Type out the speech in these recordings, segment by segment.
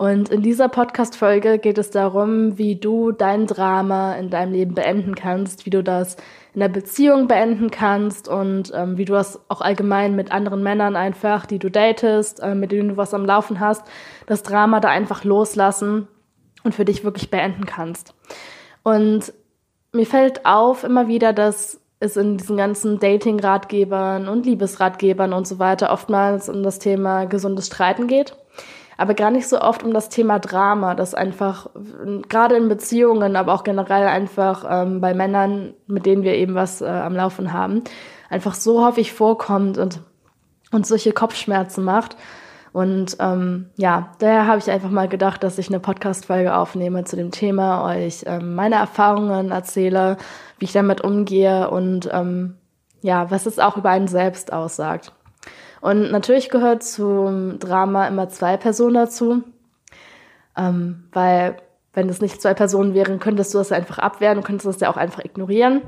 Und in dieser Podcast-Folge geht es darum, wie du dein Drama in deinem Leben beenden kannst, wie du das in der Beziehung beenden kannst und ähm, wie du das auch allgemein mit anderen Männern einfach, die du datest, äh, mit denen du was am Laufen hast, das Drama da einfach loslassen und für dich wirklich beenden kannst. Und mir fällt auf immer wieder, dass es in diesen ganzen Dating-Ratgebern und Liebesratgebern und so weiter oftmals um das Thema gesundes Streiten geht. Aber gar nicht so oft um das Thema Drama, das einfach gerade in Beziehungen, aber auch generell einfach ähm, bei Männern, mit denen wir eben was äh, am Laufen haben, einfach so häufig vorkommt und uns solche Kopfschmerzen macht. Und ähm, ja, daher habe ich einfach mal gedacht, dass ich eine Podcast-Folge aufnehme zu dem Thema, euch ähm, meine Erfahrungen erzähle, wie ich damit umgehe und ähm, ja, was es auch über einen selbst aussagt. Und natürlich gehört zum Drama immer zwei Personen dazu, ähm, weil wenn es nicht zwei Personen wären, könntest du das einfach abwehren und könntest das ja auch einfach ignorieren.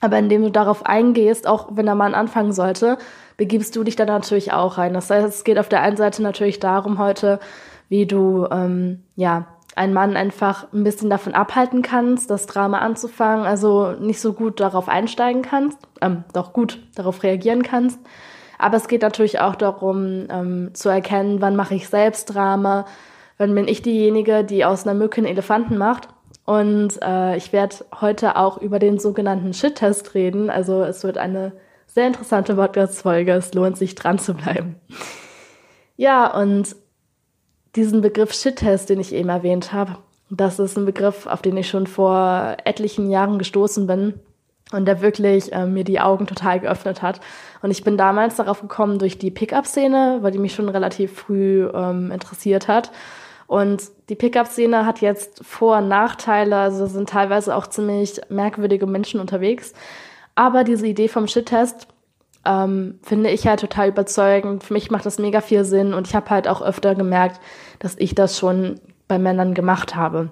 Aber indem du darauf eingehst, auch wenn der Mann anfangen sollte, begibst du dich da natürlich auch rein. Das heißt, es geht auf der einen Seite natürlich darum heute, wie du ähm, ja einen Mann einfach ein bisschen davon abhalten kannst, das Drama anzufangen, also nicht so gut darauf einsteigen kannst, ähm, doch gut darauf reagieren kannst. Aber es geht natürlich auch darum, ähm, zu erkennen, wann mache ich selbst Drama, wann bin ich diejenige, die aus einer Mücke einen Elefanten macht. Und äh, ich werde heute auch über den sogenannten Shit-Test reden. Also es wird eine sehr interessante Podcast-Folge. Es lohnt sich dran zu bleiben. Ja, und diesen Begriff Shit-Test, den ich eben erwähnt habe, das ist ein Begriff, auf den ich schon vor etlichen Jahren gestoßen bin und der wirklich äh, mir die Augen total geöffnet hat. Und ich bin damals darauf gekommen durch die Pickup-Szene, weil die mich schon relativ früh ähm, interessiert hat. Und die Pickup-Szene hat jetzt Vor- und Nachteile, also sind teilweise auch ziemlich merkwürdige Menschen unterwegs. Aber diese Idee vom Shit-Test ähm, finde ich halt total überzeugend. Für mich macht das mega viel Sinn und ich habe halt auch öfter gemerkt, dass ich das schon bei Männern gemacht habe.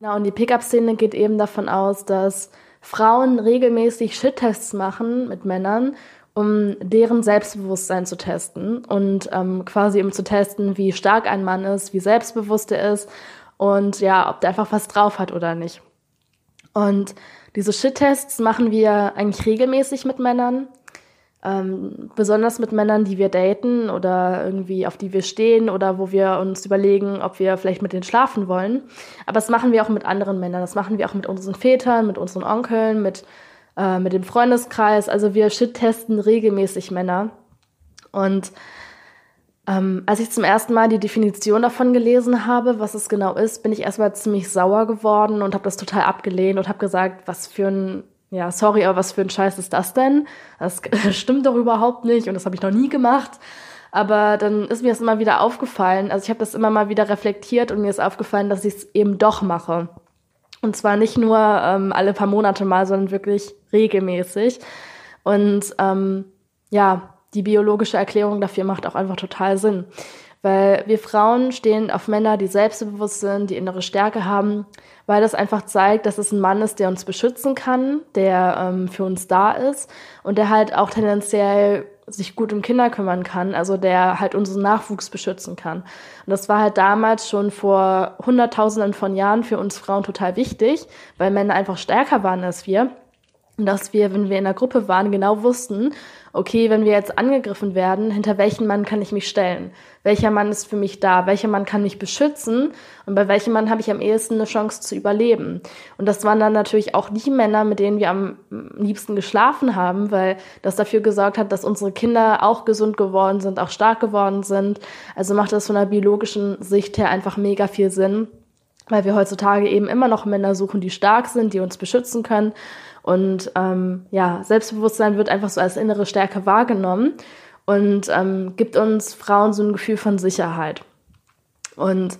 Na, und die Pickup-Szene geht eben davon aus, dass Frauen regelmäßig Shit-Tests machen mit Männern, um deren Selbstbewusstsein zu testen und ähm, quasi um zu testen, wie stark ein Mann ist, wie selbstbewusst er ist und ja, ob der einfach was drauf hat oder nicht. Und diese Shit-Tests machen wir eigentlich regelmäßig mit Männern. Ähm, besonders mit Männern, die wir daten oder irgendwie auf die wir stehen oder wo wir uns überlegen, ob wir vielleicht mit denen schlafen wollen. Aber das machen wir auch mit anderen Männern. Das machen wir auch mit unseren Vätern, mit unseren Onkeln, mit, äh, mit dem Freundeskreis. Also wir shit-testen regelmäßig Männer. Und ähm, als ich zum ersten Mal die Definition davon gelesen habe, was es genau ist, bin ich erstmal ziemlich sauer geworden und habe das total abgelehnt und habe gesagt, was für ein, ja, sorry, aber was für ein Scheiß ist das denn? Das stimmt doch überhaupt nicht und das habe ich noch nie gemacht. Aber dann ist mir das immer wieder aufgefallen. Also ich habe das immer mal wieder reflektiert und mir ist aufgefallen, dass ich es eben doch mache. Und zwar nicht nur ähm, alle paar Monate mal, sondern wirklich regelmäßig. Und ähm, ja, die biologische Erklärung dafür macht auch einfach total Sinn. Weil wir Frauen stehen auf Männer, die selbstbewusst sind, die innere Stärke haben, weil das einfach zeigt, dass es ein Mann ist, der uns beschützen kann, der ähm, für uns da ist und der halt auch tendenziell sich gut um Kinder kümmern kann, also der halt unseren Nachwuchs beschützen kann. Und das war halt damals schon vor Hunderttausenden von Jahren für uns Frauen total wichtig, weil Männer einfach stärker waren als wir. Und dass wir, wenn wir in der Gruppe waren, genau wussten, okay, wenn wir jetzt angegriffen werden, hinter welchen Mann kann ich mich stellen? Welcher Mann ist für mich da? Welcher Mann kann mich beschützen? Und bei welchem Mann habe ich am ehesten eine Chance zu überleben? Und das waren dann natürlich auch die Männer, mit denen wir am liebsten geschlafen haben, weil das dafür gesorgt hat, dass unsere Kinder auch gesund geworden sind, auch stark geworden sind. Also macht das von der biologischen Sicht her einfach mega viel Sinn weil wir heutzutage eben immer noch Männer suchen, die stark sind, die uns beschützen können und ähm, ja, Selbstbewusstsein wird einfach so als innere Stärke wahrgenommen und ähm, gibt uns Frauen so ein Gefühl von Sicherheit. Und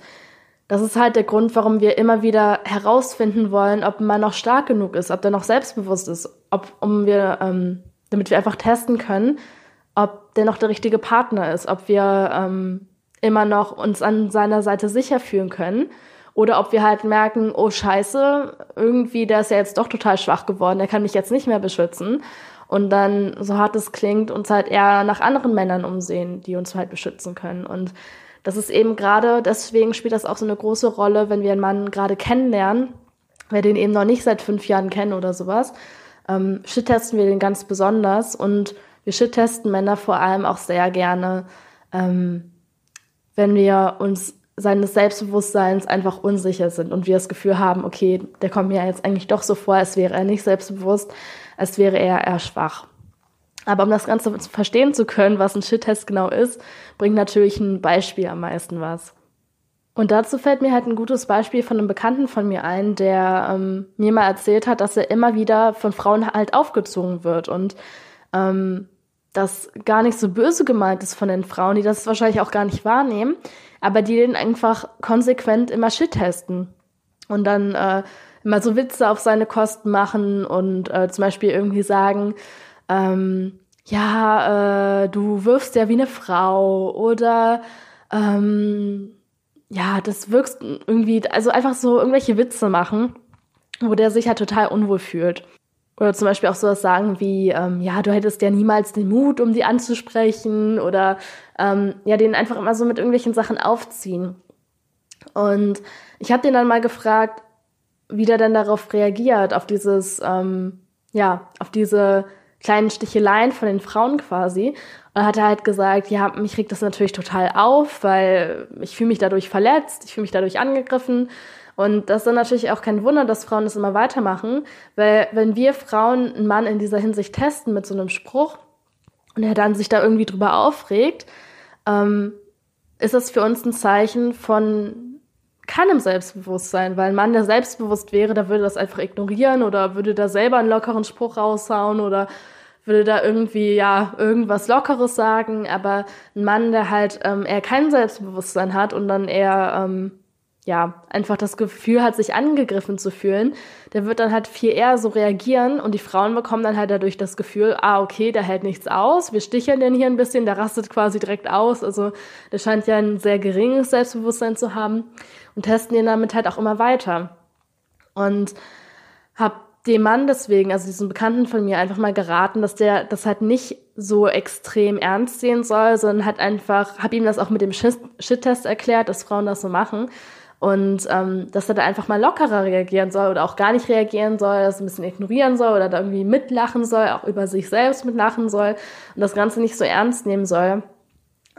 das ist halt der Grund, warum wir immer wieder herausfinden wollen, ob Mann noch stark genug ist, ob der noch selbstbewusst ist, ob, um wir, ähm, damit wir einfach testen können, ob der noch der richtige Partner ist, ob wir ähm, immer noch uns an seiner Seite sicher fühlen können oder ob wir halt merken, oh Scheiße, irgendwie, der ist ja jetzt doch total schwach geworden, der kann mich jetzt nicht mehr beschützen. Und dann, so hart es klingt, uns halt eher nach anderen Männern umsehen, die uns halt beschützen können. Und das ist eben gerade, deswegen spielt das auch so eine große Rolle, wenn wir einen Mann gerade kennenlernen, wir den eben noch nicht seit fünf Jahren kennen oder sowas, ähm, shit-testen wir den ganz besonders und wir shit-testen Männer vor allem auch sehr gerne, ähm, wenn wir uns seines Selbstbewusstseins einfach unsicher sind und wir das Gefühl haben, okay, der kommt mir jetzt eigentlich doch so vor, als wäre er nicht selbstbewusst, als wäre er eher schwach. Aber um das Ganze verstehen zu können, was ein Shit-Test genau ist, bringt natürlich ein Beispiel am meisten was. Und dazu fällt mir halt ein gutes Beispiel von einem Bekannten von mir ein, der ähm, mir mal erzählt hat, dass er immer wieder von Frauen halt aufgezogen wird und ähm, das gar nicht so böse gemeint ist von den Frauen, die das wahrscheinlich auch gar nicht wahrnehmen, aber die den einfach konsequent immer Shit testen und dann äh, immer so Witze auf seine Kosten machen und äh, zum Beispiel irgendwie sagen, ähm, ja, äh, du wirfst ja wie eine Frau oder ähm, ja, das wirkst irgendwie, also einfach so irgendwelche Witze machen, wo der sich halt total unwohl fühlt. Oder zum Beispiel auch sowas sagen wie, ähm, ja, du hättest ja niemals den Mut, um die anzusprechen oder ähm, ja, den einfach immer so mit irgendwelchen Sachen aufziehen. Und ich habe den dann mal gefragt, wie der denn darauf reagiert, auf dieses, ähm, ja, auf diese kleinen Sticheleien von den Frauen quasi. Und hat er halt gesagt, ja, mich regt das natürlich total auf, weil ich fühle mich dadurch verletzt, ich fühle mich dadurch angegriffen. Und das ist natürlich auch kein Wunder, dass Frauen das immer weitermachen, weil wenn wir Frauen einen Mann in dieser Hinsicht testen mit so einem Spruch und er dann sich da irgendwie drüber aufregt, ähm, ist das für uns ein Zeichen von keinem Selbstbewusstsein, weil ein Mann, der selbstbewusst wäre, der würde das einfach ignorieren oder würde da selber einen lockeren Spruch raushauen oder würde da irgendwie ja irgendwas Lockeres sagen, aber ein Mann, der halt ähm, eher kein Selbstbewusstsein hat und dann eher ähm, ja einfach das Gefühl hat, sich angegriffen zu fühlen, der wird dann halt viel eher so reagieren und die Frauen bekommen dann halt dadurch das Gefühl, ah okay, der hält nichts aus, wir sticheln den hier ein bisschen, der rastet quasi direkt aus, also der scheint ja ein sehr geringes Selbstbewusstsein zu haben und testen ihn damit halt auch immer weiter und hab dem Mann deswegen, also diesem Bekannten von mir, einfach mal geraten, dass der das halt nicht so extrem ernst sehen soll, sondern halt einfach, habe ihm das auch mit dem Shit-Test erklärt, dass Frauen das so machen. Und ähm, dass er da einfach mal lockerer reagieren soll oder auch gar nicht reagieren soll, das ein bisschen ignorieren soll oder da irgendwie mitlachen soll, auch über sich selbst mitlachen soll und das Ganze nicht so ernst nehmen soll,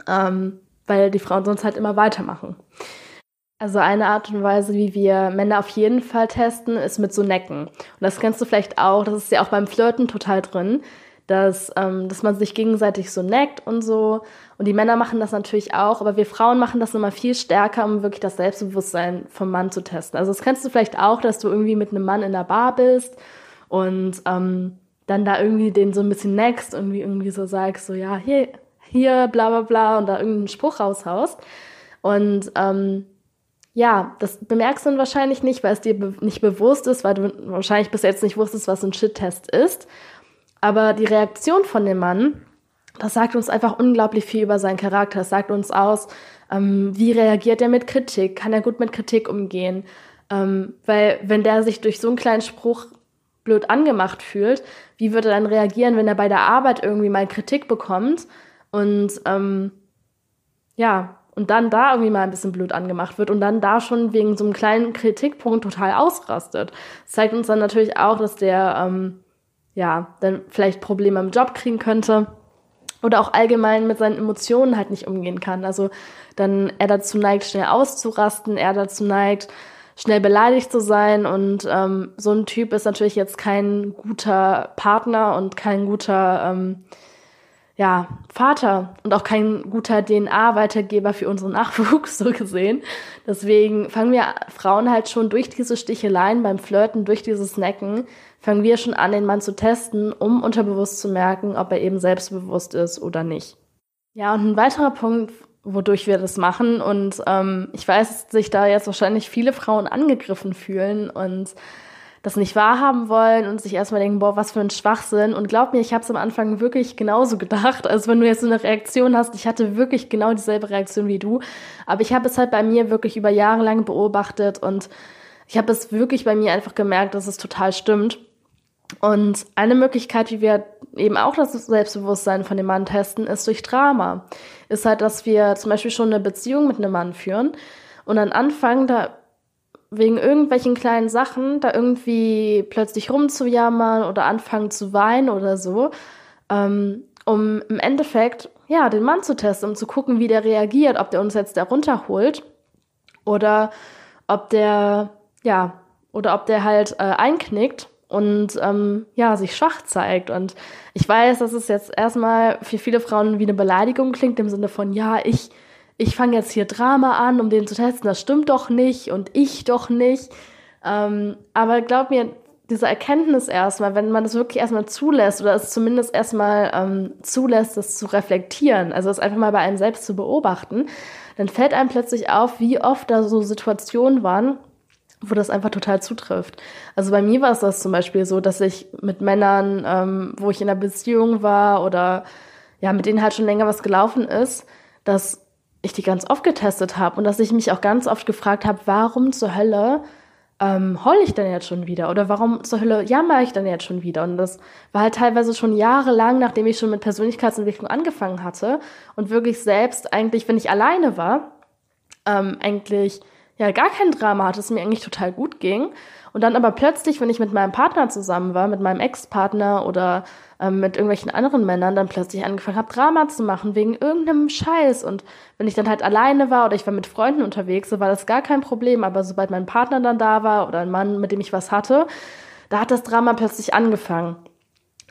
ähm, weil die Frauen sonst halt immer weitermachen. Also eine Art und Weise, wie wir Männer auf jeden Fall testen, ist mit so Necken. Und das kennst du vielleicht auch, das ist ja auch beim Flirten total drin, dass, ähm, dass man sich gegenseitig so neckt und so. Und die Männer machen das natürlich auch, aber wir Frauen machen das immer viel stärker, um wirklich das Selbstbewusstsein vom Mann zu testen. Also das kennst du vielleicht auch, dass du irgendwie mit einem Mann in der Bar bist und ähm, dann da irgendwie den so ein bisschen neckst, irgendwie irgendwie so sagst, so ja, hier, hier, bla bla bla und da irgendeinen Spruch raushaust. Und ähm, ja, das bemerkst du dann wahrscheinlich nicht, weil es dir be nicht bewusst ist, weil du wahrscheinlich bis jetzt nicht wusstest, was ein Shit-Test ist. Aber die Reaktion von dem Mann, das sagt uns einfach unglaublich viel über seinen Charakter. Das sagt uns aus, ähm, wie reagiert er mit Kritik? Kann er gut mit Kritik umgehen? Ähm, weil wenn der sich durch so einen kleinen Spruch blöd angemacht fühlt, wie würde er dann reagieren, wenn er bei der Arbeit irgendwie mal Kritik bekommt? Und ähm, ja, und dann da irgendwie mal ein bisschen blöd angemacht wird und dann da schon wegen so einem kleinen Kritikpunkt total ausrastet. Das zeigt uns dann natürlich auch, dass der ähm, ja dann vielleicht Probleme im Job kriegen könnte oder auch allgemein mit seinen Emotionen halt nicht umgehen kann. Also dann er dazu neigt, schnell auszurasten, er dazu neigt, schnell beleidigt zu sein und ähm, so ein Typ ist natürlich jetzt kein guter Partner und kein guter ähm, ja, Vater und auch kein guter DNA-Weitergeber für unseren Nachwuchs, so gesehen. Deswegen fangen wir Frauen halt schon durch diese Sticheleien beim Flirten, durch dieses Necken, fangen wir schon an, den Mann zu testen, um unterbewusst zu merken, ob er eben selbstbewusst ist oder nicht. Ja, und ein weiterer Punkt, wodurch wir das machen. Und ähm, ich weiß, dass sich da jetzt wahrscheinlich viele Frauen angegriffen fühlen und das nicht wahrhaben wollen und sich erstmal denken, boah, was für ein Schwachsinn. Und glaub mir, ich habe es am Anfang wirklich genauso gedacht. Also wenn du jetzt so eine Reaktion hast, ich hatte wirklich genau dieselbe Reaktion wie du. Aber ich habe es halt bei mir wirklich über Jahre lang beobachtet und ich habe es wirklich bei mir einfach gemerkt, dass es total stimmt. Und eine Möglichkeit, wie wir eben auch das Selbstbewusstsein von dem Mann testen, ist durch Drama. Ist halt, dass wir zum Beispiel schon eine Beziehung mit einem Mann führen und dann anfangen, da wegen irgendwelchen kleinen Sachen da irgendwie plötzlich rumzujammern oder anfangen zu weinen oder so, ähm, um im Endeffekt ja den Mann zu testen, um zu gucken, wie der reagiert, ob der uns jetzt da runterholt oder ob der ja oder ob der halt äh, einknickt und ähm, ja, sich schwach zeigt. Und ich weiß, dass es jetzt erstmal für viele Frauen wie eine Beleidigung klingt, im Sinne von, ja, ich, ich fange jetzt hier Drama an, um den zu testen, das stimmt doch nicht und ich doch nicht. Ähm, aber glaub mir, diese Erkenntnis erstmal, wenn man das wirklich erstmal zulässt oder es zumindest erstmal ähm, zulässt, das zu reflektieren, also es einfach mal bei einem selbst zu beobachten, dann fällt einem plötzlich auf, wie oft da so Situationen waren, wo das einfach total zutrifft. Also bei mir war es das zum Beispiel so, dass ich mit Männern, ähm, wo ich in einer Beziehung war oder ja, mit denen halt schon länger was gelaufen ist, dass ich die ganz oft getestet habe und dass ich mich auch ganz oft gefragt habe, warum zur Hölle ähm, heul ich denn jetzt schon wieder? Oder warum zur Hölle jammer ich denn jetzt schon wieder? Und das war halt teilweise schon jahrelang, nachdem ich schon mit Persönlichkeitsentwicklung angefangen hatte und wirklich selbst eigentlich, wenn ich alleine war, ähm, eigentlich ja gar kein Drama hatte, es mir eigentlich total gut ging. Und dann aber plötzlich, wenn ich mit meinem Partner zusammen war, mit meinem Ex-Partner oder ähm, mit irgendwelchen anderen Männern, dann plötzlich angefangen habe, Drama zu machen wegen irgendeinem Scheiß. Und wenn ich dann halt alleine war oder ich war mit Freunden unterwegs, so war das gar kein Problem. Aber sobald mein Partner dann da war oder ein Mann, mit dem ich was hatte, da hat das Drama plötzlich angefangen.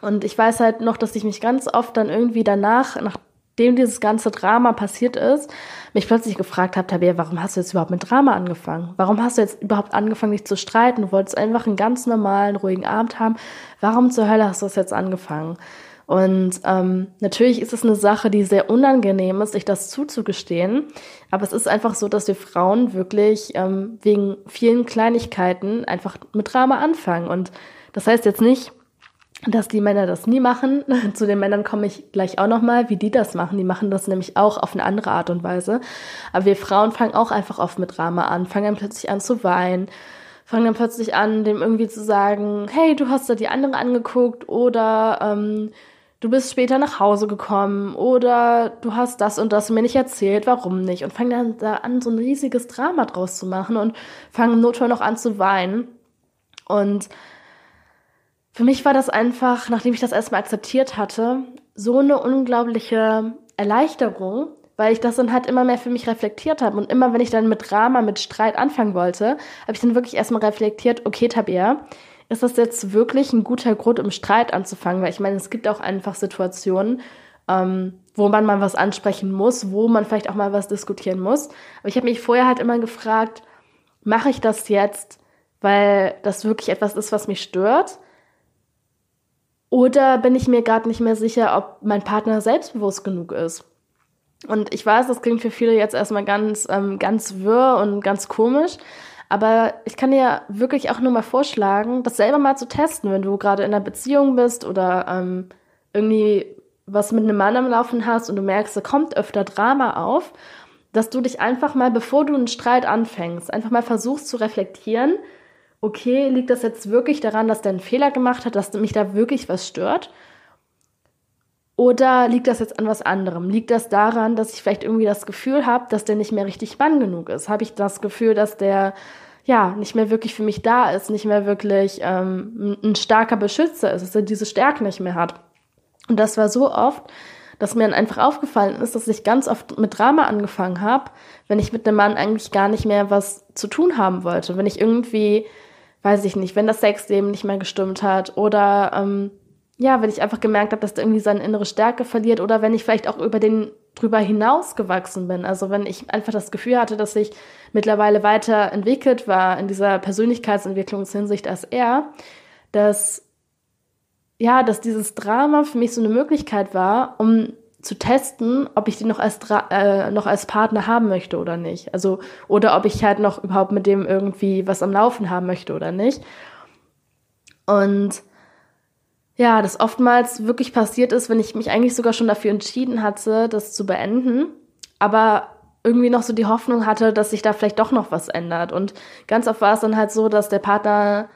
Und ich weiß halt noch, dass ich mich ganz oft dann irgendwie danach, nach nachdem dieses ganze Drama passiert ist, mich plötzlich gefragt habe, Tabea, warum hast du jetzt überhaupt mit Drama angefangen? Warum hast du jetzt überhaupt angefangen, dich zu streiten? Du wolltest einfach einen ganz normalen, ruhigen Abend haben. Warum zur Hölle hast du das jetzt angefangen? Und ähm, natürlich ist es eine Sache, die sehr unangenehm ist, sich das zuzugestehen. Aber es ist einfach so, dass wir Frauen wirklich ähm, wegen vielen Kleinigkeiten einfach mit Drama anfangen. Und das heißt jetzt nicht, dass die Männer das nie machen. Zu den Männern komme ich gleich auch nochmal, wie die das machen. Die machen das nämlich auch auf eine andere Art und Weise. Aber wir Frauen fangen auch einfach oft mit Drama an, fangen dann plötzlich an zu weinen, fangen dann plötzlich an, dem irgendwie zu sagen, hey, du hast da die andere angeguckt oder ähm, du bist später nach Hause gekommen oder du hast das und das mir nicht erzählt, warum nicht? Und fangen dann da an, so ein riesiges Drama draus zu machen und fangen Notfall noch an zu weinen. Und für mich war das einfach, nachdem ich das erstmal akzeptiert hatte, so eine unglaubliche Erleichterung, weil ich das dann halt immer mehr für mich reflektiert habe. Und immer, wenn ich dann mit Drama, mit Streit anfangen wollte, habe ich dann wirklich erstmal reflektiert, okay, Tabea, ist das jetzt wirklich ein guter Grund, um Streit anzufangen? Weil ich meine, es gibt auch einfach Situationen, ähm, wo man mal was ansprechen muss, wo man vielleicht auch mal was diskutieren muss. Aber ich habe mich vorher halt immer gefragt, mache ich das jetzt, weil das wirklich etwas ist, was mich stört? Oder bin ich mir gerade nicht mehr sicher, ob mein Partner selbstbewusst genug ist? Und ich weiß, das klingt für viele jetzt erstmal ganz, ähm, ganz wirr und ganz komisch. Aber ich kann dir wirklich auch nur mal vorschlagen, das selber mal zu testen, wenn du gerade in einer Beziehung bist oder ähm, irgendwie was mit einem Mann am Laufen hast und du merkst, da kommt öfter Drama auf, dass du dich einfach mal, bevor du einen Streit anfängst, einfach mal versuchst zu reflektieren, okay, liegt das jetzt wirklich daran, dass der einen Fehler gemacht hat, dass mich da wirklich was stört? Oder liegt das jetzt an was anderem? Liegt das daran, dass ich vielleicht irgendwie das Gefühl habe, dass der nicht mehr richtig Mann genug ist? Habe ich das Gefühl, dass der ja nicht mehr wirklich für mich da ist, nicht mehr wirklich ähm, ein starker Beschützer ist, dass er diese Stärke nicht mehr hat? Und das war so oft, dass mir dann einfach aufgefallen ist, dass ich ganz oft mit Drama angefangen habe, wenn ich mit einem Mann eigentlich gar nicht mehr was zu tun haben wollte. Wenn ich irgendwie weiß ich nicht, wenn das Sexleben nicht mehr gestimmt hat oder ähm, ja, wenn ich einfach gemerkt habe, dass der irgendwie seine innere Stärke verliert oder wenn ich vielleicht auch über den drüber hinaus gewachsen bin. Also wenn ich einfach das Gefühl hatte, dass ich mittlerweile weiter entwickelt war in dieser Persönlichkeitsentwicklungshinsicht als er, dass ja, dass dieses Drama für mich so eine Möglichkeit war, um zu testen, ob ich den noch als, äh, noch als Partner haben möchte oder nicht. Also, oder ob ich halt noch überhaupt mit dem irgendwie was am Laufen haben möchte oder nicht. Und ja, das oftmals wirklich passiert ist, wenn ich mich eigentlich sogar schon dafür entschieden hatte, das zu beenden, aber irgendwie noch so die Hoffnung hatte, dass sich da vielleicht doch noch was ändert. Und ganz oft war es dann halt so, dass der Partner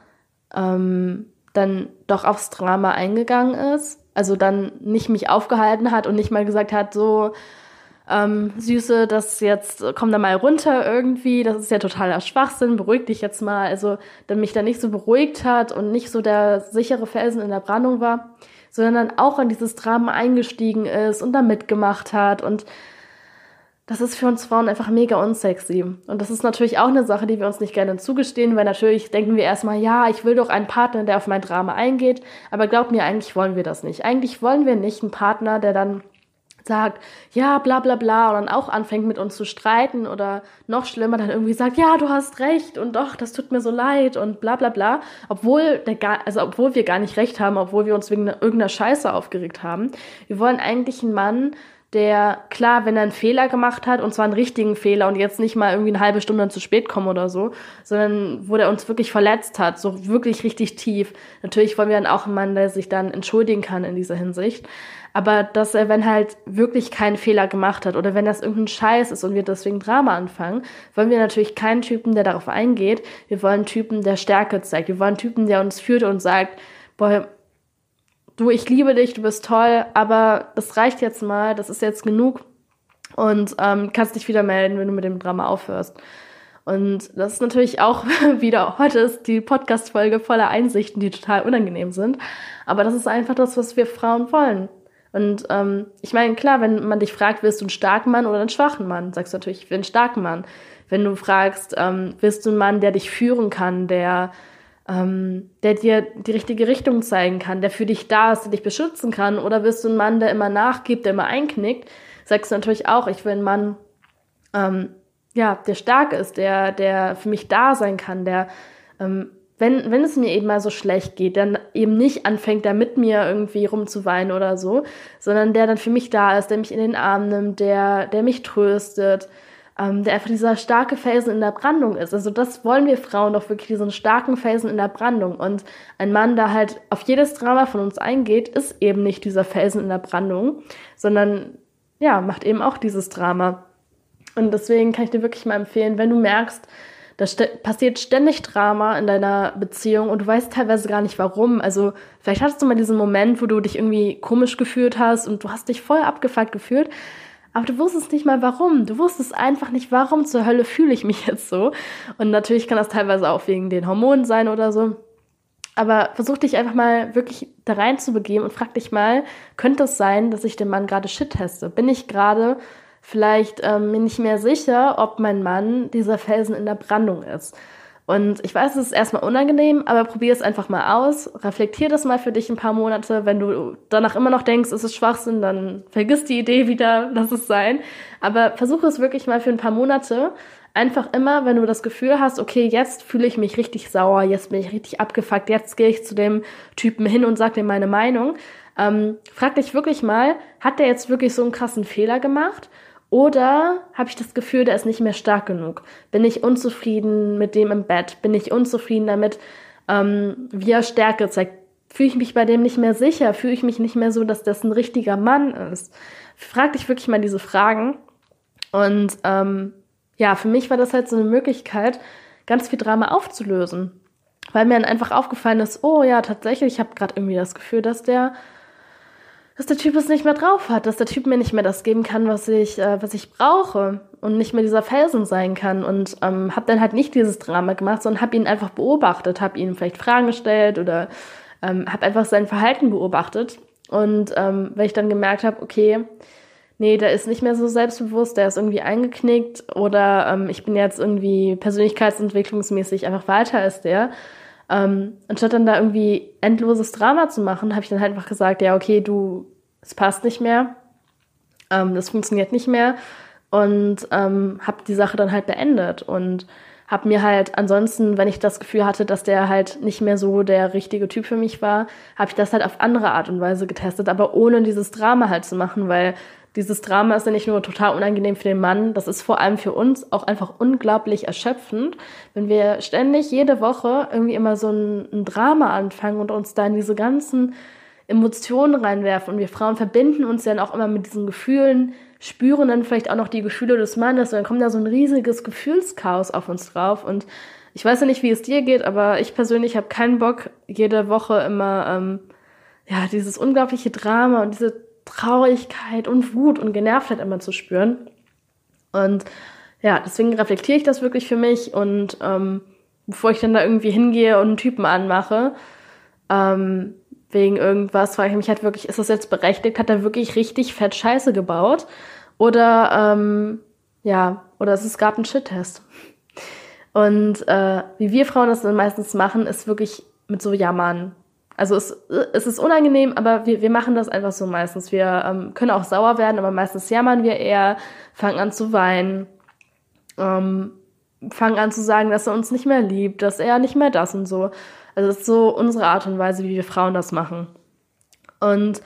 ähm, dann doch aufs Drama eingegangen ist also dann nicht mich aufgehalten hat und nicht mal gesagt hat, so, ähm, Süße, das jetzt, komm da mal runter irgendwie, das ist ja totaler Schwachsinn, beruhig dich jetzt mal. Also dann mich da nicht so beruhigt hat und nicht so der sichere Felsen in der Brandung war, sondern dann auch in dieses Drama eingestiegen ist und da mitgemacht hat und das ist für uns Frauen einfach mega unsexy. Und das ist natürlich auch eine Sache, die wir uns nicht gerne zugestehen, weil natürlich denken wir erstmal, ja, ich will doch einen Partner, der auf mein Drama eingeht. Aber glaub mir, eigentlich wollen wir das nicht. Eigentlich wollen wir nicht einen Partner, der dann sagt, ja, bla bla bla, und dann auch anfängt mit uns zu streiten oder noch schlimmer, dann irgendwie sagt, ja, du hast recht und doch, das tut mir so leid und bla bla bla, obwohl der also obwohl wir gar nicht recht haben, obwohl wir uns wegen irgendeiner Scheiße aufgeregt haben. Wir wollen eigentlich einen Mann, der, klar, wenn er einen Fehler gemacht hat, und zwar einen richtigen Fehler und jetzt nicht mal irgendwie eine halbe Stunde zu spät kommen oder so, sondern wo der uns wirklich verletzt hat, so wirklich richtig tief. Natürlich wollen wir dann auch einen Mann, der sich dann entschuldigen kann in dieser Hinsicht. Aber dass er, wenn halt wirklich keinen Fehler gemacht hat oder wenn das irgendein Scheiß ist und wir deswegen Drama anfangen, wollen wir natürlich keinen Typen, der darauf eingeht. Wir wollen einen Typen, der Stärke zeigt. Wir wollen einen Typen, der uns führt und sagt, boah, du, ich liebe dich, du bist toll, aber das reicht jetzt mal, das ist jetzt genug und ähm, kannst dich wieder melden, wenn du mit dem Drama aufhörst. Und das ist natürlich auch wieder, heute ist die Podcast-Folge voller Einsichten, die total unangenehm sind. Aber das ist einfach das, was wir Frauen wollen. Und ähm, ich meine, klar, wenn man dich fragt, willst du einen starken Mann oder einen schwachen Mann, sagst du natürlich, ich will einen starken Mann. Wenn du fragst, ähm, willst du einen Mann, der dich führen kann, der ähm, der dir die richtige Richtung zeigen kann, der für dich da ist, der dich beschützen kann? Oder bist du ein Mann, der immer nachgibt, der immer einknickt? Sagst du natürlich auch, ich will einen Mann, ähm, ja, der stark ist, der, der für mich da sein kann, der, ähm, wenn, wenn es mir eben mal so schlecht geht, dann eben nicht anfängt, da mit mir irgendwie rumzuweinen oder so, sondern der dann für mich da ist, der mich in den Arm nimmt, der, der mich tröstet, ähm, der einfach dieser starke Felsen in der Brandung ist. Also das wollen wir Frauen doch wirklich, diesen starken Felsen in der Brandung. Und ein Mann, der halt auf jedes Drama von uns eingeht, ist eben nicht dieser Felsen in der Brandung, sondern ja, macht eben auch dieses Drama. Und deswegen kann ich dir wirklich mal empfehlen, wenn du merkst, da st passiert ständig Drama in deiner Beziehung und du weißt teilweise gar nicht warum. Also vielleicht hattest du mal diesen Moment, wo du dich irgendwie komisch gefühlt hast und du hast dich voll abgefuckt gefühlt aber du wusstest nicht mal warum. Du wusstest einfach nicht, warum zur Hölle fühle ich mich jetzt so. Und natürlich kann das teilweise auch wegen den Hormonen sein oder so. Aber versuch dich einfach mal wirklich da rein zu begeben und frag dich mal, könnte es sein, dass ich den Mann gerade shit teste? Bin ich gerade vielleicht ähm, mir nicht mehr sicher, ob mein Mann dieser Felsen in der Brandung ist? Und ich weiß, es ist erstmal unangenehm, aber probier es einfach mal aus. Reflektier das mal für dich ein paar Monate. Wenn du danach immer noch denkst, es ist Schwachsinn, dann vergiss die Idee wieder, lass es sein. Aber versuche es wirklich mal für ein paar Monate. Einfach immer, wenn du das Gefühl hast, okay, jetzt fühle ich mich richtig sauer, jetzt bin ich richtig abgefuckt, jetzt gehe ich zu dem Typen hin und sage dir meine Meinung. Ähm, frag dich wirklich mal, hat der jetzt wirklich so einen krassen Fehler gemacht? Oder habe ich das Gefühl, der ist nicht mehr stark genug? Bin ich unzufrieden mit dem im Bett? Bin ich unzufrieden damit, ähm, wie er Stärke zeigt? Fühle ich mich bei dem nicht mehr sicher? Fühle ich mich nicht mehr so, dass das ein richtiger Mann ist? Frag dich wirklich mal diese Fragen. Und ähm, ja, für mich war das halt so eine Möglichkeit, ganz viel Drama aufzulösen. Weil mir dann einfach aufgefallen ist, oh ja, tatsächlich, ich habe gerade irgendwie das Gefühl, dass der dass der Typ es nicht mehr drauf hat, dass der Typ mir nicht mehr das geben kann, was ich, äh, was ich brauche und nicht mehr dieser Felsen sein kann. Und ähm, habe dann halt nicht dieses Drama gemacht, sondern habe ihn einfach beobachtet, habe ihm vielleicht Fragen gestellt oder ähm, habe einfach sein Verhalten beobachtet. Und ähm, wenn ich dann gemerkt habe, okay, nee, der ist nicht mehr so selbstbewusst, der ist irgendwie eingeknickt oder ähm, ich bin jetzt irgendwie persönlichkeitsentwicklungsmäßig einfach weiter als der, ähm, anstatt dann da irgendwie endloses Drama zu machen, habe ich dann halt einfach gesagt, ja, okay, du, es passt nicht mehr, ähm, das funktioniert nicht mehr und ähm, habe die Sache dann halt beendet und habe mir halt ansonsten, wenn ich das Gefühl hatte, dass der halt nicht mehr so der richtige Typ für mich war, habe ich das halt auf andere Art und Weise getestet, aber ohne dieses Drama halt zu machen, weil dieses Drama ist ja nicht nur total unangenehm für den Mann, das ist vor allem für uns auch einfach unglaublich erschöpfend, wenn wir ständig jede Woche irgendwie immer so ein, ein Drama anfangen und uns da in diese ganzen Emotionen reinwerfen. Und wir Frauen verbinden uns dann auch immer mit diesen Gefühlen, spüren dann vielleicht auch noch die Gefühle des Mannes und dann kommt da so ein riesiges Gefühlschaos auf uns drauf. Und ich weiß ja nicht, wie es dir geht, aber ich persönlich habe keinen Bock, jede Woche immer ähm, ja dieses unglaubliche Drama und diese Traurigkeit und Wut und Genervtheit immer zu spüren. Und ja, deswegen reflektiere ich das wirklich für mich und ähm, bevor ich dann da irgendwie hingehe und einen Typen anmache, ähm, wegen irgendwas, frage ich mich halt wirklich, ist das jetzt berechtigt? Hat er wirklich richtig fett Scheiße gebaut? Oder ähm, ja, oder es gab einen Shit-Test. Und äh, wie wir Frauen das dann meistens machen, ist wirklich mit so Jammern. Also es, es ist unangenehm, aber wir, wir machen das einfach so meistens. Wir ähm, können auch sauer werden, aber meistens jammern wir eher, fangen an zu weinen, ähm, fangen an zu sagen, dass er uns nicht mehr liebt, dass er nicht mehr das und so. Also es ist so unsere Art und Weise, wie wir Frauen das machen. Und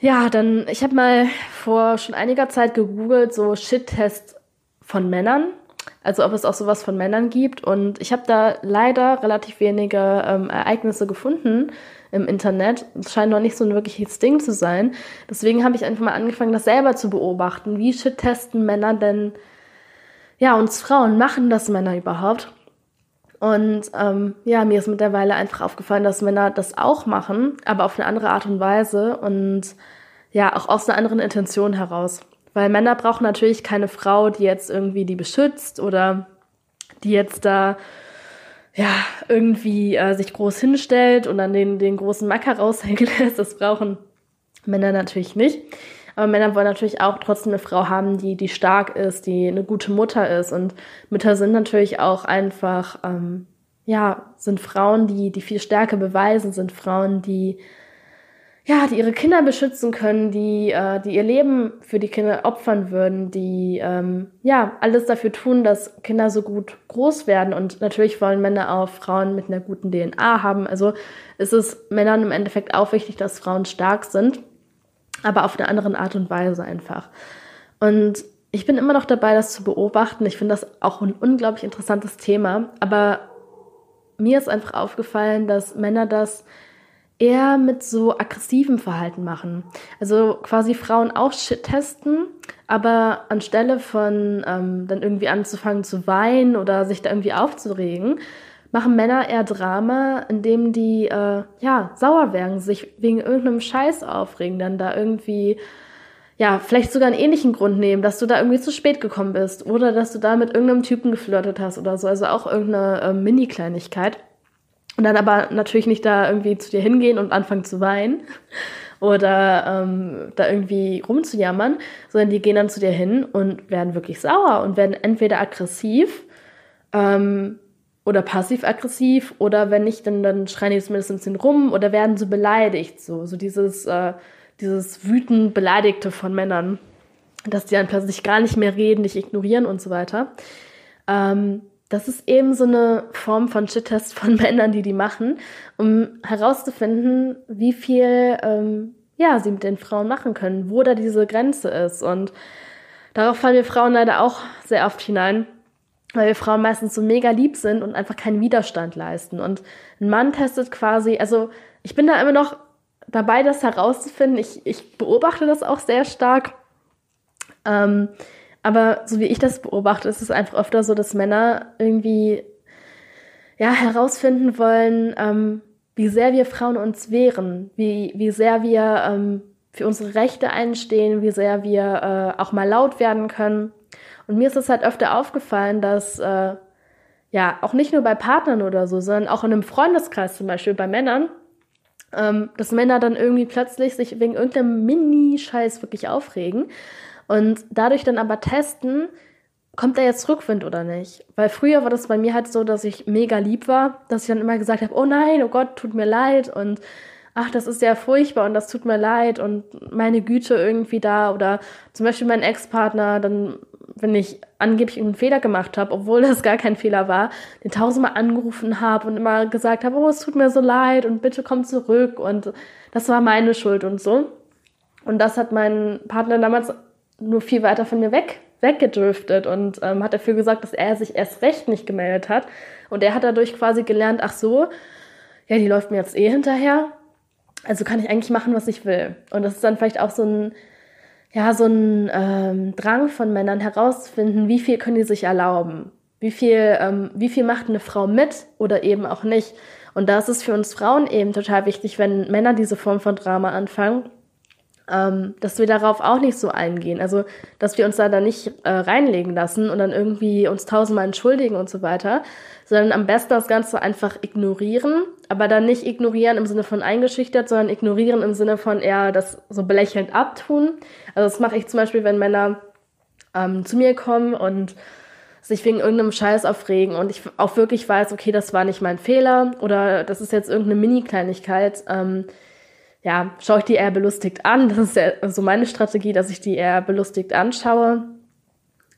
ja, dann, ich habe mal vor schon einiger Zeit gegoogelt, so Shit-Tests von Männern. Also ob es auch sowas von Männern gibt. Und ich habe da leider relativ wenige ähm, Ereignisse gefunden im Internet. Es scheint noch nicht so ein wirkliches Ding zu sein. Deswegen habe ich einfach mal angefangen, das selber zu beobachten. Wie shit testen Männer denn, ja, uns Frauen, machen das Männer überhaupt? Und ähm, ja, mir ist mittlerweile einfach aufgefallen, dass Männer das auch machen, aber auf eine andere Art und Weise und ja, auch aus einer anderen Intention heraus. Weil Männer brauchen natürlich keine Frau, die jetzt irgendwie die beschützt oder die jetzt da ja irgendwie äh, sich groß hinstellt und dann den, den großen Macker raushängen lässt. Das brauchen Männer natürlich nicht. Aber Männer wollen natürlich auch trotzdem eine Frau haben, die, die stark ist, die eine gute Mutter ist. Und Mütter sind natürlich auch einfach, ähm, ja, sind Frauen, die, die viel Stärke beweisen, sind Frauen, die, ja, die ihre Kinder beschützen können, die, äh, die ihr Leben für die Kinder opfern würden, die, ähm, ja, alles dafür tun, dass Kinder so gut groß werden. Und natürlich wollen Männer auch Frauen mit einer guten DNA haben. Also ist es Männern im Endeffekt auch wichtig, dass Frauen stark sind aber auf eine andere Art und Weise einfach. Und ich bin immer noch dabei, das zu beobachten. Ich finde das auch ein unglaublich interessantes Thema. Aber mir ist einfach aufgefallen, dass Männer das eher mit so aggressivem Verhalten machen. Also quasi Frauen auch Shit testen, aber anstelle von ähm, dann irgendwie anzufangen zu weinen oder sich da irgendwie aufzuregen, machen Männer eher Drama, indem die äh, ja sauer werden, sich wegen irgendeinem Scheiß aufregen, dann da irgendwie ja vielleicht sogar einen ähnlichen Grund nehmen, dass du da irgendwie zu spät gekommen bist oder dass du da mit irgendeinem Typen geflirtet hast oder so, also auch irgendeine äh, Mini-Kleinigkeit. Und dann aber natürlich nicht da irgendwie zu dir hingehen und anfangen zu weinen oder ähm, da irgendwie rumzujammern, sondern die gehen dann zu dir hin und werden wirklich sauer und werden entweder aggressiv, ähm, oder passiv-aggressiv oder wenn nicht, dann, dann schreien die zumindest ein bisschen rum oder werden so beleidigt, so, so dieses, äh, dieses wütend Beleidigte von Männern, dass die dann plötzlich gar nicht mehr reden, dich ignorieren und so weiter. Ähm, das ist eben so eine Form von Shit-Test von Männern, die die machen, um herauszufinden, wie viel ähm, ja, sie mit den Frauen machen können, wo da diese Grenze ist. Und darauf fallen wir Frauen leider auch sehr oft hinein weil wir Frauen meistens so mega lieb sind und einfach keinen Widerstand leisten. Und ein Mann testet quasi, also ich bin da immer noch dabei, das herauszufinden. Ich, ich beobachte das auch sehr stark. Ähm, aber so wie ich das beobachte, ist es einfach öfter so, dass Männer irgendwie ja herausfinden wollen, ähm, wie sehr wir Frauen uns wehren, wie, wie sehr wir ähm, für unsere Rechte einstehen, wie sehr wir äh, auch mal laut werden können. Und mir ist es halt öfter aufgefallen, dass äh, ja auch nicht nur bei Partnern oder so, sondern auch in einem Freundeskreis zum Beispiel bei Männern, ähm, dass Männer dann irgendwie plötzlich sich wegen irgendeinem Mini-Scheiß wirklich aufregen und dadurch dann aber testen, kommt er jetzt Rückwind oder nicht? Weil früher war das bei mir halt so, dass ich mega lieb war, dass ich dann immer gesagt habe, oh nein, oh Gott, tut mir leid und ach, das ist ja furchtbar und das tut mir leid und meine Güte irgendwie da oder zum Beispiel mein Ex-Partner, dann wenn ich angeblich einen Fehler gemacht habe, obwohl das gar kein Fehler war, den tausendmal angerufen habe und immer gesagt habe, oh, es tut mir so leid und bitte komm zurück und das war meine Schuld und so. Und das hat mein Partner damals nur viel weiter von mir weg, weggedriftet und ähm, hat dafür gesagt, dass er sich erst recht nicht gemeldet hat. Und er hat dadurch quasi gelernt, ach so, ja, die läuft mir jetzt eh hinterher. Also kann ich eigentlich machen, was ich will. Und das ist dann vielleicht auch so ein, ja, so ein ähm, Drang von Männern herauszufinden, wie viel können die sich erlauben. Wie viel, ähm, wie viel macht eine Frau mit oder eben auch nicht. Und da ist es für uns Frauen eben total wichtig, wenn Männer diese Form von Drama anfangen, ähm, dass wir darauf auch nicht so eingehen. Also, dass wir uns da dann nicht äh, reinlegen lassen und dann irgendwie uns tausendmal entschuldigen und so weiter, sondern am besten das Ganze einfach ignorieren, aber dann nicht ignorieren im Sinne von eingeschüchtert, sondern ignorieren im Sinne von eher das so belächelnd abtun. Also das mache ich zum Beispiel, wenn Männer ähm, zu mir kommen und sich wegen irgendeinem Scheiß aufregen und ich auch wirklich weiß, okay, das war nicht mein Fehler oder das ist jetzt irgendeine Mini-Kleinigkeit. Ähm, ja, schaue ich die eher belustigt an. Das ist ja so meine Strategie, dass ich die eher belustigt anschaue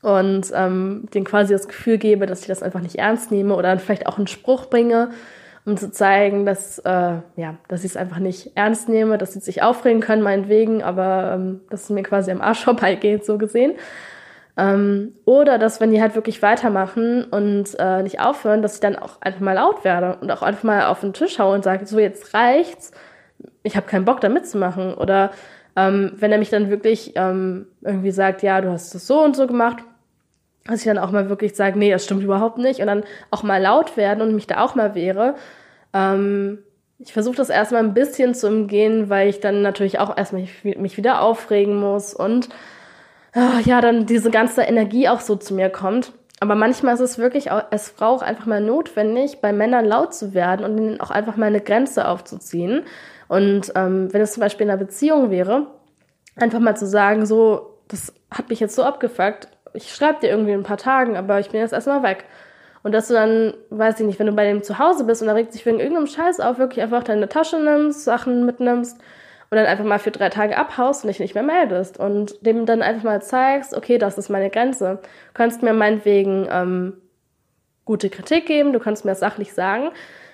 und ähm, denen quasi das Gefühl gebe, dass ich das einfach nicht ernst nehme oder dann vielleicht auch einen Spruch bringe, um zu zeigen, dass, äh, ja, dass ich es einfach nicht ernst nehme, dass sie sich aufregen können, meinetwegen, aber ähm, dass es mir quasi am Arsch vorbeigeht, so gesehen. Ähm, oder dass, wenn die halt wirklich weitermachen und äh, nicht aufhören, dass ich dann auch einfach mal laut werde und auch einfach mal auf den Tisch haue und sage, so jetzt reicht's, ich habe keinen Bock da mitzumachen. Oder ähm, wenn er mich dann wirklich ähm, irgendwie sagt, ja, du hast das so und so gemacht, dass ich dann auch mal wirklich sage, nee, das stimmt überhaupt nicht. Und dann auch mal laut werden und mich da auch mal wehre. Ähm, ich versuche das erstmal ein bisschen zu umgehen, weil ich dann natürlich auch erstmal mich wieder aufregen muss und oh, ja, dann diese ganze Energie auch so zu mir kommt. Aber manchmal ist es wirklich auch Frau auch einfach mal notwendig, bei Männern laut zu werden und ihnen auch einfach mal eine Grenze aufzuziehen. Und ähm, wenn es zum Beispiel in einer Beziehung wäre, einfach mal zu sagen, so, das hat mich jetzt so abgefuckt, ich schreibe dir irgendwie in ein paar Tagen, aber ich bin jetzt erstmal weg. Und dass du dann, weiß ich nicht, wenn du bei dem zu Hause bist und er regt sich wegen irgendeinem Scheiß auf, wirklich einfach deine Tasche nimmst, Sachen mitnimmst und dann einfach mal für drei Tage abhaust und dich nicht mehr meldest und dem dann einfach mal zeigst, okay, das ist meine Grenze. Du kannst mir meinetwegen ähm, gute Kritik geben, du kannst mir das sachlich sagen,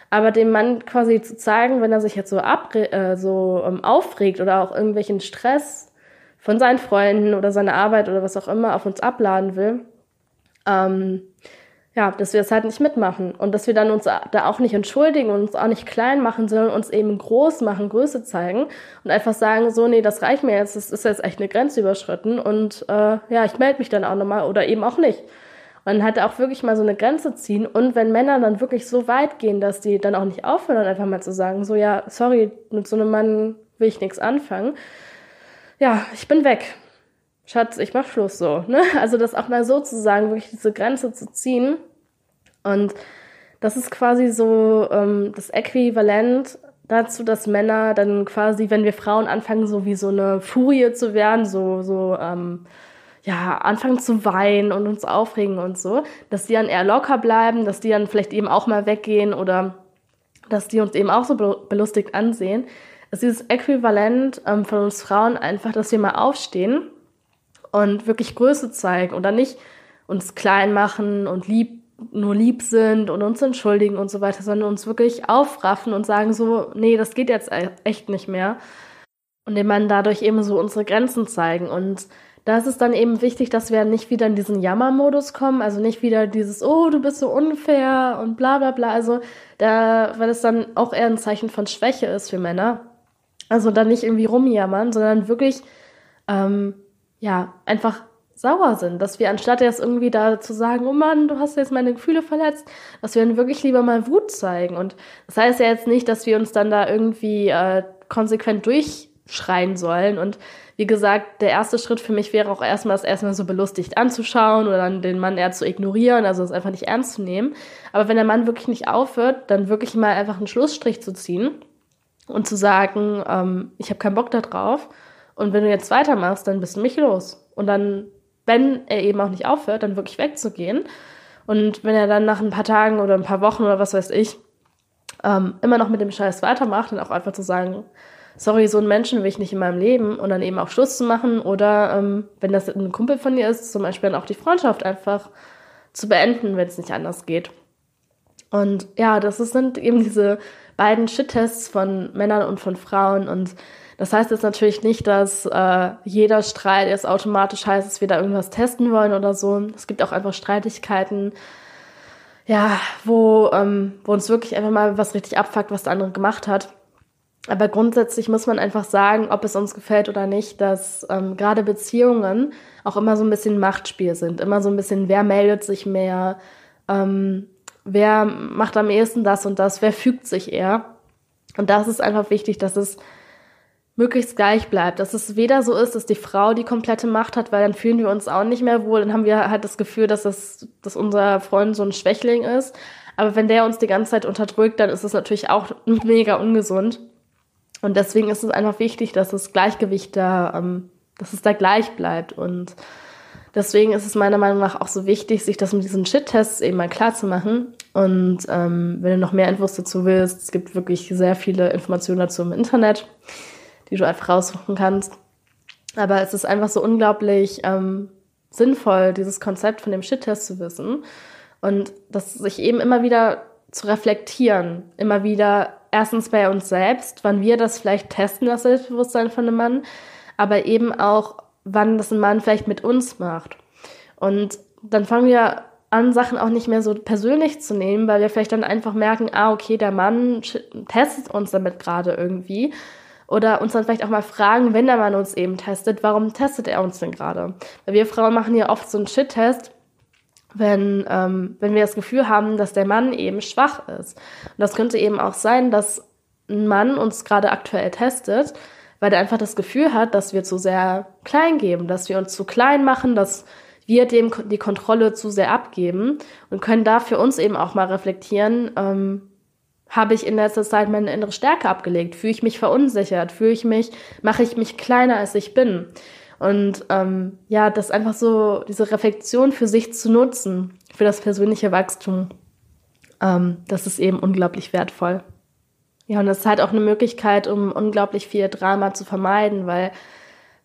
aber dem Mann quasi zu zeigen, wenn er sich jetzt so, abre äh, so ähm, aufregt oder auch irgendwelchen Stress von seinen Freunden oder seiner Arbeit oder was auch immer auf uns abladen will, ähm, ja, dass wir es halt nicht mitmachen und dass wir dann uns da auch nicht entschuldigen und uns auch nicht klein machen, sondern uns eben groß machen, Größe zeigen und einfach sagen, so, nee, das reicht mir jetzt, das ist jetzt echt eine Grenze überschritten und äh, ja, ich melde mich dann auch nochmal oder eben auch nicht. Und halt auch wirklich mal so eine Grenze ziehen und wenn Männer dann wirklich so weit gehen, dass die dann auch nicht aufhören, einfach mal zu sagen, so, ja, sorry, mit so einem Mann will ich nichts anfangen, ja, ich bin weg. Schatz, ich mach Schluss so. Ne? Also das auch mal so zu sagen, wirklich diese Grenze zu ziehen. Und das ist quasi so ähm, das Äquivalent dazu, dass Männer dann quasi, wenn wir Frauen anfangen, so wie so eine Furie zu werden, so, so, ähm, ja, anfangen zu weinen und uns aufregen und so, dass die dann eher locker bleiben, dass die dann vielleicht eben auch mal weggehen oder dass die uns eben auch so belustigt ansehen ist dieses Äquivalent ähm, von uns Frauen einfach, dass wir mal aufstehen und wirklich Größe zeigen dann nicht uns klein machen und lieb, nur lieb sind und uns entschuldigen und so weiter, sondern uns wirklich aufraffen und sagen so, nee, das geht jetzt e-, echt nicht mehr. Und dem Mann dadurch eben so unsere Grenzen zeigen. Und da ist es dann eben wichtig, dass wir nicht wieder in diesen Jammermodus kommen, also nicht wieder dieses, oh, du bist so unfair und bla bla bla. Also da, weil es dann auch eher ein Zeichen von Schwäche ist für Männer. Also dann nicht irgendwie rumjammern, sondern wirklich, ähm, ja, einfach sauer sind, dass wir anstatt jetzt irgendwie da zu sagen, oh Mann, du hast jetzt meine Gefühle verletzt, dass wir dann wirklich lieber mal Wut zeigen. Und das heißt ja jetzt nicht, dass wir uns dann da irgendwie äh, konsequent durchschreien sollen. Und wie gesagt, der erste Schritt für mich wäre auch erstmal, das erstmal so belustigt anzuschauen oder dann den Mann eher zu ignorieren, also es einfach nicht ernst zu nehmen. Aber wenn der Mann wirklich nicht aufhört, dann wirklich mal einfach einen Schlussstrich zu ziehen und zu sagen, ähm, ich habe keinen Bock da drauf und wenn du jetzt weitermachst, dann bist du mich los. Und dann, wenn er eben auch nicht aufhört, dann wirklich wegzugehen. Und wenn er dann nach ein paar Tagen oder ein paar Wochen oder was weiß ich ähm, immer noch mit dem Scheiß weitermacht, dann auch einfach zu sagen, sorry, so einen Menschen will ich nicht in meinem Leben und dann eben auch Schluss zu machen oder ähm, wenn das ein Kumpel von dir ist, zum Beispiel dann auch die Freundschaft einfach zu beenden, wenn es nicht anders geht. Und ja, das sind eben diese beiden Shit-Tests von Männern und von Frauen. Und Das heißt jetzt natürlich nicht, dass äh, jeder Streit jetzt automatisch heißt, dass wir da irgendwas testen wollen oder so. Es gibt auch einfach Streitigkeiten, ja, wo, ähm, wo uns wirklich einfach mal was richtig abfuckt, was der andere gemacht hat. Aber grundsätzlich muss man einfach sagen, ob es uns gefällt oder nicht, dass ähm, gerade Beziehungen auch immer so ein bisschen Machtspiel sind. Immer so ein bisschen, wer meldet sich mehr, ähm, wer macht am ehesten das und das, wer fügt sich eher. Und das ist einfach wichtig, dass es möglichst gleich bleibt. Dass es weder so ist, dass die Frau die komplette Macht hat, weil dann fühlen wir uns auch nicht mehr wohl. Dann haben wir halt das Gefühl, dass, das, dass unser Freund so ein Schwächling ist. Aber wenn der uns die ganze Zeit unterdrückt, dann ist es natürlich auch mega ungesund. Und deswegen ist es einfach wichtig, dass das Gleichgewicht da, ähm, dass es da gleich bleibt. Und deswegen ist es meiner Meinung nach auch so wichtig, sich das mit diesen Shit-Tests eben mal klar zu machen. Und ähm, wenn du noch mehr Infos dazu willst, es gibt wirklich sehr viele Informationen dazu im Internet, die du einfach raussuchen kannst. Aber es ist einfach so unglaublich ähm, sinnvoll, dieses Konzept von dem Shit-Test zu wissen. Und das sich eben immer wieder zu reflektieren, immer wieder erstens bei uns selbst, wann wir das vielleicht testen, das Selbstbewusstsein von einem Mann, aber eben auch, wann das ein Mann vielleicht mit uns macht. Und dann fangen wir an, Sachen auch nicht mehr so persönlich zu nehmen, weil wir vielleicht dann einfach merken, ah, okay, der Mann testet uns damit gerade irgendwie. Oder uns dann vielleicht auch mal fragen, wenn der Mann uns eben testet, warum testet er uns denn gerade? Weil wir Frauen machen ja oft so einen Shit-Test, wenn, ähm, wenn wir das Gefühl haben, dass der Mann eben schwach ist. Und das könnte eben auch sein, dass ein Mann uns gerade aktuell testet, weil er einfach das Gefühl hat, dass wir zu sehr klein geben, dass wir uns zu klein machen, dass wir dem die Kontrolle zu sehr abgeben und können da für uns eben auch mal reflektieren, ähm, habe ich in letzter Zeit meine innere Stärke abgelegt? Fühle ich mich verunsichert? Fühle ich mich, mache ich mich kleiner als ich bin? Und ähm, ja, das einfach so, diese Reflexion für sich zu nutzen, für das persönliche Wachstum, ähm, das ist eben unglaublich wertvoll. Ja, und das ist halt auch eine Möglichkeit, um unglaublich viel Drama zu vermeiden, weil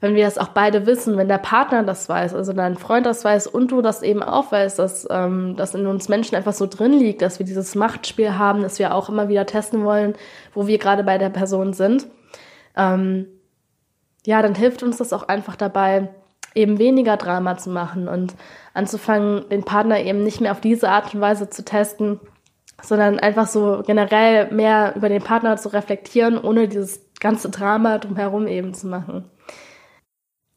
wenn wir das auch beide wissen, wenn der Partner das weiß, also dein Freund das weiß und du das eben auch weißt, dass ähm, das in uns Menschen einfach so drin liegt, dass wir dieses Machtspiel haben, dass wir auch immer wieder testen wollen, wo wir gerade bei der Person sind, ähm, ja, dann hilft uns das auch einfach dabei, eben weniger Drama zu machen und anzufangen, den Partner eben nicht mehr auf diese Art und Weise zu testen, sondern einfach so generell mehr über den Partner zu reflektieren, ohne dieses ganze Drama drumherum eben zu machen.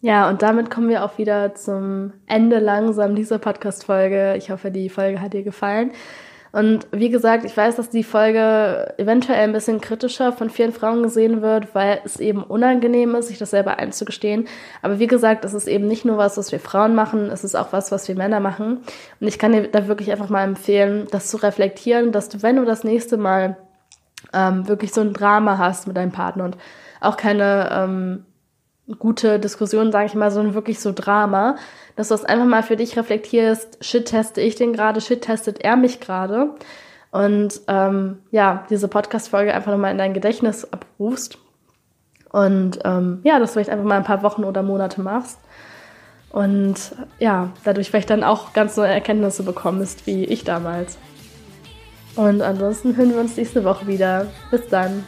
Ja, und damit kommen wir auch wieder zum Ende langsam dieser Podcast-Folge. Ich hoffe, die Folge hat dir gefallen. Und wie gesagt, ich weiß, dass die Folge eventuell ein bisschen kritischer von vielen Frauen gesehen wird, weil es eben unangenehm ist, sich das selber einzugestehen. Aber wie gesagt, es ist eben nicht nur was, was wir Frauen machen, es ist auch was, was wir Männer machen. Und ich kann dir da wirklich einfach mal empfehlen, das zu reflektieren, dass du, wenn du das nächste Mal ähm, wirklich so ein Drama hast mit deinem Partner und auch keine ähm, gute Diskussion, sage ich mal, sondern wirklich so Drama, dass du das einfach mal für dich reflektierst, shit teste ich den gerade, shit testet er mich gerade und ähm, ja, diese Podcast-Folge einfach nochmal in dein Gedächtnis abrufst und ähm, ja, dass du vielleicht einfach mal ein paar Wochen oder Monate machst und ja, dadurch vielleicht dann auch ganz neue Erkenntnisse bekommst, wie ich damals. Und ansonsten hören wir uns nächste Woche wieder. Bis dann.